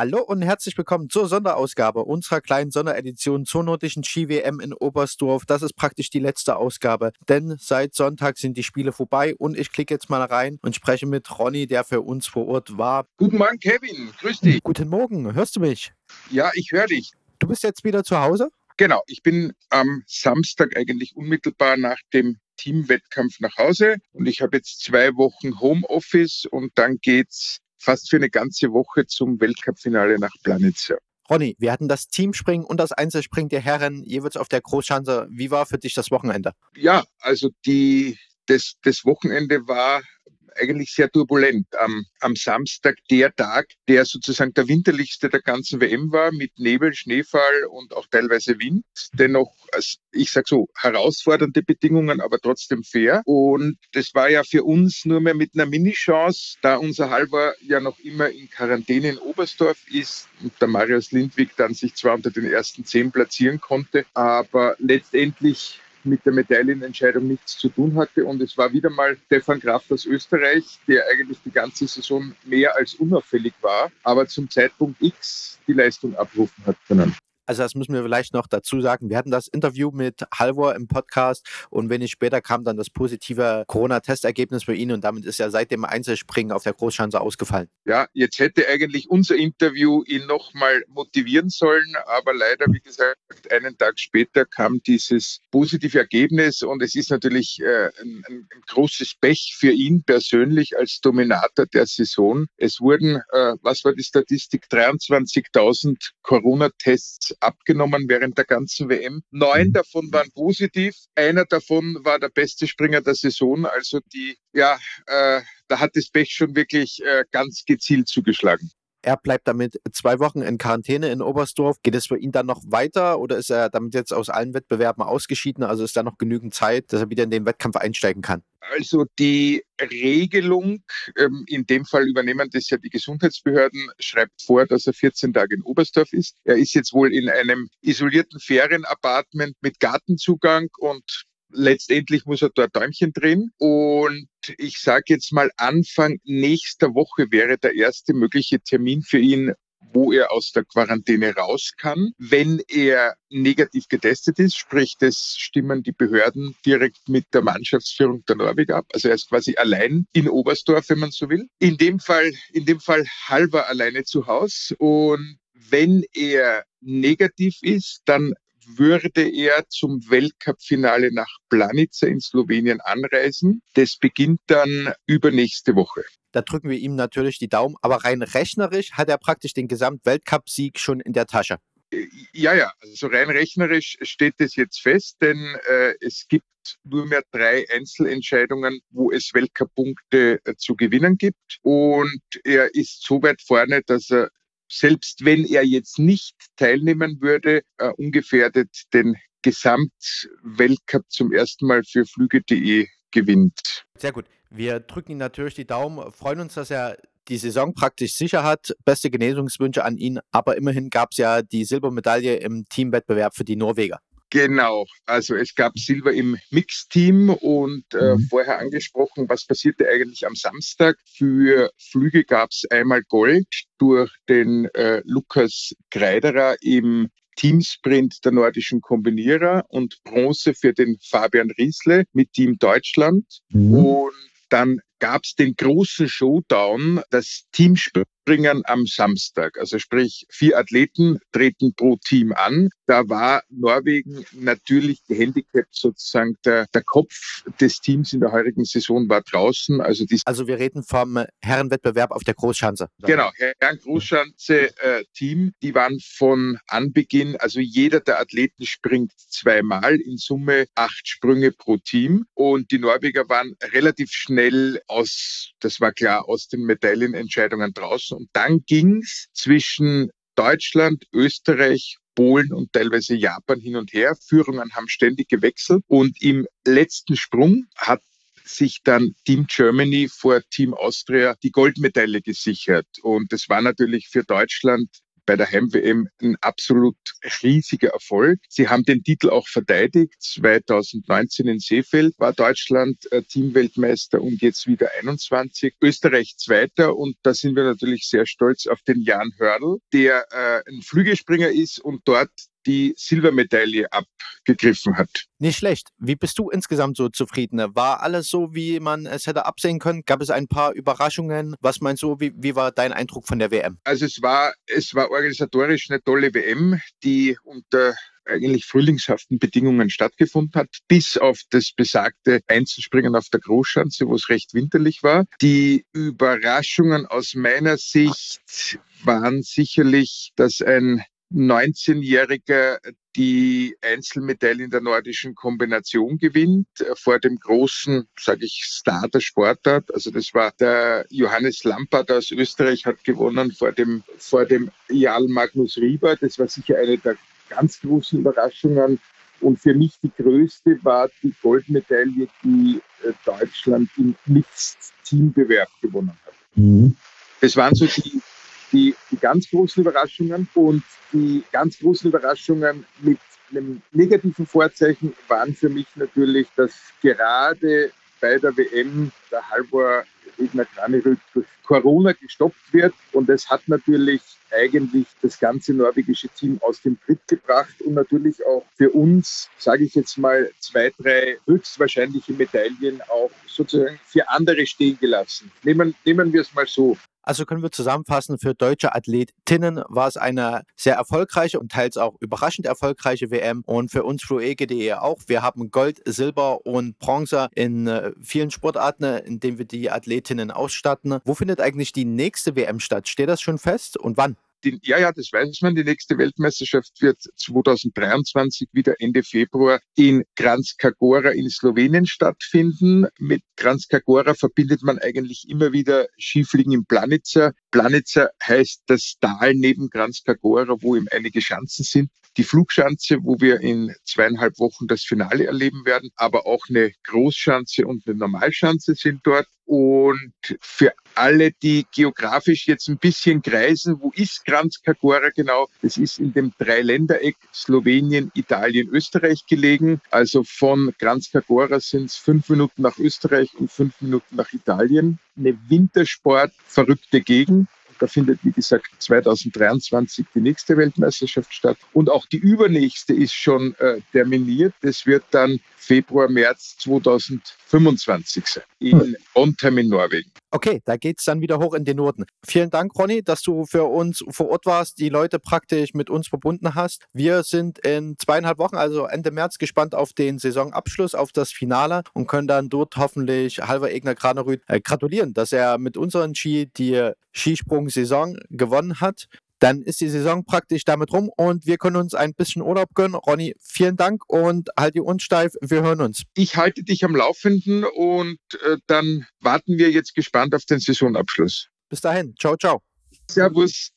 Hallo und herzlich willkommen zur Sonderausgabe unserer kleinen Sonderedition zur nordischen Ski-WM in Oberstdorf. Das ist praktisch die letzte Ausgabe, denn seit Sonntag sind die Spiele vorbei und ich klicke jetzt mal rein und spreche mit Ronny, der für uns vor Ort war. Guten Morgen, Kevin. Grüß dich. Guten Morgen. Hörst du mich? Ja, ich höre dich. Du bist jetzt wieder zu Hause? Genau. Ich bin am Samstag eigentlich unmittelbar nach dem Teamwettkampf nach Hause und ich habe jetzt zwei Wochen Homeoffice und dann geht's fast für eine ganze Woche zum Weltcup-Finale nach Planitzer. Ronny, wir hatten das Teamspringen und das Einzelspringen der Herren jeweils auf der Großschanze. Wie war für dich das Wochenende? Ja, also die, das, das Wochenende war eigentlich sehr turbulent. Am, am Samstag der Tag, der sozusagen der winterlichste der ganzen WM war, mit Nebel, Schneefall und auch teilweise Wind. Dennoch, ich sage so, herausfordernde Bedingungen, aber trotzdem fair. Und das war ja für uns nur mehr mit einer Mini-Chance, da unser Halber ja noch immer in Quarantäne in Oberstdorf ist und der Marius Lindwig dann sich zwar unter den ersten zehn platzieren konnte, aber letztendlich mit der Medaillenentscheidung nichts zu tun hatte. Und es war wieder mal Stefan Kraft aus Österreich, der eigentlich die ganze Saison mehr als unauffällig war, aber zum Zeitpunkt X die Leistung abrufen hat können. Also das müssen wir vielleicht noch dazu sagen. Wir hatten das Interview mit Halvor im Podcast und wenig später kam dann das positive Corona-Testergebnis für ihn und damit ist er seit dem Einzelspringen auf der Großschanze ausgefallen. Ja, jetzt hätte eigentlich unser Interview ihn nochmal motivieren sollen, aber leider, wie gesagt, einen Tag später kam dieses positive Ergebnis und es ist natürlich äh, ein, ein, großes Pech für ihn persönlich als Dominator der Saison. Es wurden, äh, was war die Statistik, 23.000 Corona-Tests abgenommen während der ganzen WM. Neun mhm. davon waren positiv. Einer davon war der beste Springer der Saison. Also die, ja, äh, da hat das Pech schon wirklich äh, ganz gezielt zugeschlagen. Er bleibt damit zwei Wochen in Quarantäne in Oberstdorf. Geht es für ihn dann noch weiter oder ist er damit jetzt aus allen Wettbewerben ausgeschieden? Also ist da noch genügend Zeit, dass er wieder in den Wettkampf einsteigen kann? Also die Regelung, ähm, in dem Fall übernehmen das ja die Gesundheitsbehörden, schreibt vor, dass er 14 Tage in Oberstdorf ist. Er ist jetzt wohl in einem isolierten Ferienapartment mit Gartenzugang und letztendlich muss er dort Däumchen drehen. Und ich sage jetzt mal, Anfang nächster Woche wäre der erste mögliche Termin für ihn, wo er aus der Quarantäne raus kann. Wenn er negativ getestet ist, sprich, das stimmen die Behörden direkt mit der Mannschaftsführung der Norwegen ab. Also er ist quasi allein in Oberstdorf, wenn man so will. In dem Fall, in dem Fall halber alleine zu Hause. Und wenn er negativ ist, dann würde er zum Weltcup-Finale nach Planica in Slowenien anreisen. Das beginnt dann übernächste Woche. Da drücken wir ihm natürlich die Daumen, aber rein rechnerisch hat er praktisch den Gesamt-Weltcup-Sieg schon in der Tasche. Ja, ja, also rein rechnerisch steht es jetzt fest, denn äh, es gibt nur mehr drei Einzelentscheidungen, wo es Weltcup-Punkte äh, zu gewinnen gibt. Und er ist so weit vorne, dass er selbst wenn er jetzt nicht teilnehmen würde, äh, ungefährdet den Gesamtweltcup zum ersten Mal für Flüge.de gewinnt. Sehr gut. Wir drücken ihm natürlich die Daumen, freuen uns, dass er die Saison praktisch sicher hat. Beste Genesungswünsche an ihn, aber immerhin gab es ja die Silbermedaille im Teamwettbewerb für die Norweger. Genau, also es gab Silber im Mixteam und äh, mhm. vorher angesprochen, was passierte eigentlich am Samstag. Für Flüge gab es einmal Gold durch den äh, Lukas Kreiderer im Teamsprint der nordischen Kombinierer und Bronze für den Fabian Riesle mit Team Deutschland. Mhm. Und dann gab es den großen Showdown, das Teamspringen am Samstag. Also sprich, vier Athleten treten pro Team an. Da war Norwegen natürlich gehandicapt, sozusagen der, der Kopf des Teams in der heurigen Saison war draußen. Also, also wir reden vom Herrenwettbewerb auf der Großschanze. Genau, Herren Großschanze äh, Team. Die waren von Anbeginn, also jeder der Athleten springt zweimal, in Summe acht Sprünge pro Team. Und die Norweger waren relativ schnell aus, das war klar, aus den Medaillenentscheidungen draußen. Und dann ging's zwischen Deutschland, Österreich, Polen und teilweise Japan hin und her. Führungen haben ständig gewechselt und im letzten Sprung hat sich dann Team Germany vor Team Austria die Goldmedaille gesichert. Und das war natürlich für Deutschland bei der Heim-WM ein absolut riesiger Erfolg. Sie haben den Titel auch verteidigt. 2019 in Seefeld war Deutschland äh, Teamweltmeister und jetzt wieder 21. Österreich Zweiter und da sind wir natürlich sehr stolz auf den Jan Hörl, der äh, ein Flügelspringer ist und dort die Silbermedaille abgegriffen hat. Nicht schlecht. Wie bist du insgesamt so zufrieden? War alles so, wie man es hätte absehen können? Gab es ein paar Überraschungen? Was meinst du, wie, wie war dein Eindruck von der WM? Also es war, es war organisatorisch eine tolle WM, die unter eigentlich frühlingshaften Bedingungen stattgefunden hat, bis auf das besagte Einzelspringen auf der Großschanze, wo es recht winterlich war. Die Überraschungen aus meiner Sicht waren sicherlich, dass ein 19-Jähriger die Einzelmedaille in der nordischen Kombination gewinnt, äh, vor dem großen, sage ich, Star der Sportart. Also das war der Johannes Lampert aus Österreich, hat gewonnen vor dem, vor dem Jarl Magnus Rieber. Das war sicher eine der ganz großen Überraschungen. Und für mich die größte war die Goldmedaille, die äh, Deutschland im Mixed-Teambewerb gewonnen hat. Mhm. Das waren so die die, die ganz großen Überraschungen und die ganz großen Überraschungen mit einem negativen Vorzeichen waren für mich natürlich, dass gerade bei der WM der Halvor Regner Kranerück durch Corona gestoppt wird. Und es hat natürlich eigentlich das ganze norwegische Team aus dem Tritt gebracht und natürlich auch für uns, sage ich jetzt mal, zwei, drei höchstwahrscheinliche Medaillen auch sozusagen für andere stehen gelassen. Nehmen, nehmen wir es mal so. Also können wir zusammenfassen, für deutsche Athletinnen war es eine sehr erfolgreiche und teils auch überraschend erfolgreiche WM und für uns fluege.de auch. Wir haben Gold, Silber und Bronze in äh, vielen Sportarten, in denen wir die Athletinnen ausstatten. Wo findet eigentlich die nächste WM statt? Steht das schon fest und wann? Die, ja, ja, das weiß man. Die nächste Weltmeisterschaft wird 2023 wieder Ende Februar in Gora in Slowenien stattfinden. Mit Gora verbindet man eigentlich immer wieder Skifliegen in Planica. Planica heißt das Tal neben Gora, wo eben einige Schanzen sind. Die Flugschanze, wo wir in zweieinhalb Wochen das Finale erleben werden, aber auch eine Großschanze und eine Normalschanze sind dort. Und für alle, die geografisch jetzt ein bisschen kreisen, wo ist Kranjska Gora genau? Das ist in dem Dreiländereck Slowenien, Italien, Österreich gelegen. Also von Kranjska Gora sind es fünf Minuten nach Österreich und fünf Minuten nach Italien. Eine Wintersport verrückte Gegend. Da findet, wie gesagt, 2023 die nächste Weltmeisterschaft statt. Und auch die übernächste ist schon äh, terminiert. Das wird dann Februar, März 2025 sein. In Ontheim in Norwegen. Okay, da geht es dann wieder hoch in den Norden. Vielen Dank, Ronny, dass du für uns vor Ort warst, die Leute praktisch mit uns verbunden hast. Wir sind in zweieinhalb Wochen, also Ende März, gespannt auf den Saisonabschluss, auf das Finale und können dann dort hoffentlich Halver Egner Granerüth äh, gratulieren, dass er mit unseren Ski die Skisprung-Saison gewonnen hat dann ist die Saison praktisch damit rum und wir können uns ein bisschen Urlaub gönnen. Ronny, vielen Dank und halt die uns steif. Wir hören uns. Ich halte dich am Laufenden und äh, dann warten wir jetzt gespannt auf den Saisonabschluss. Bis dahin. Ciao, ciao. Servus.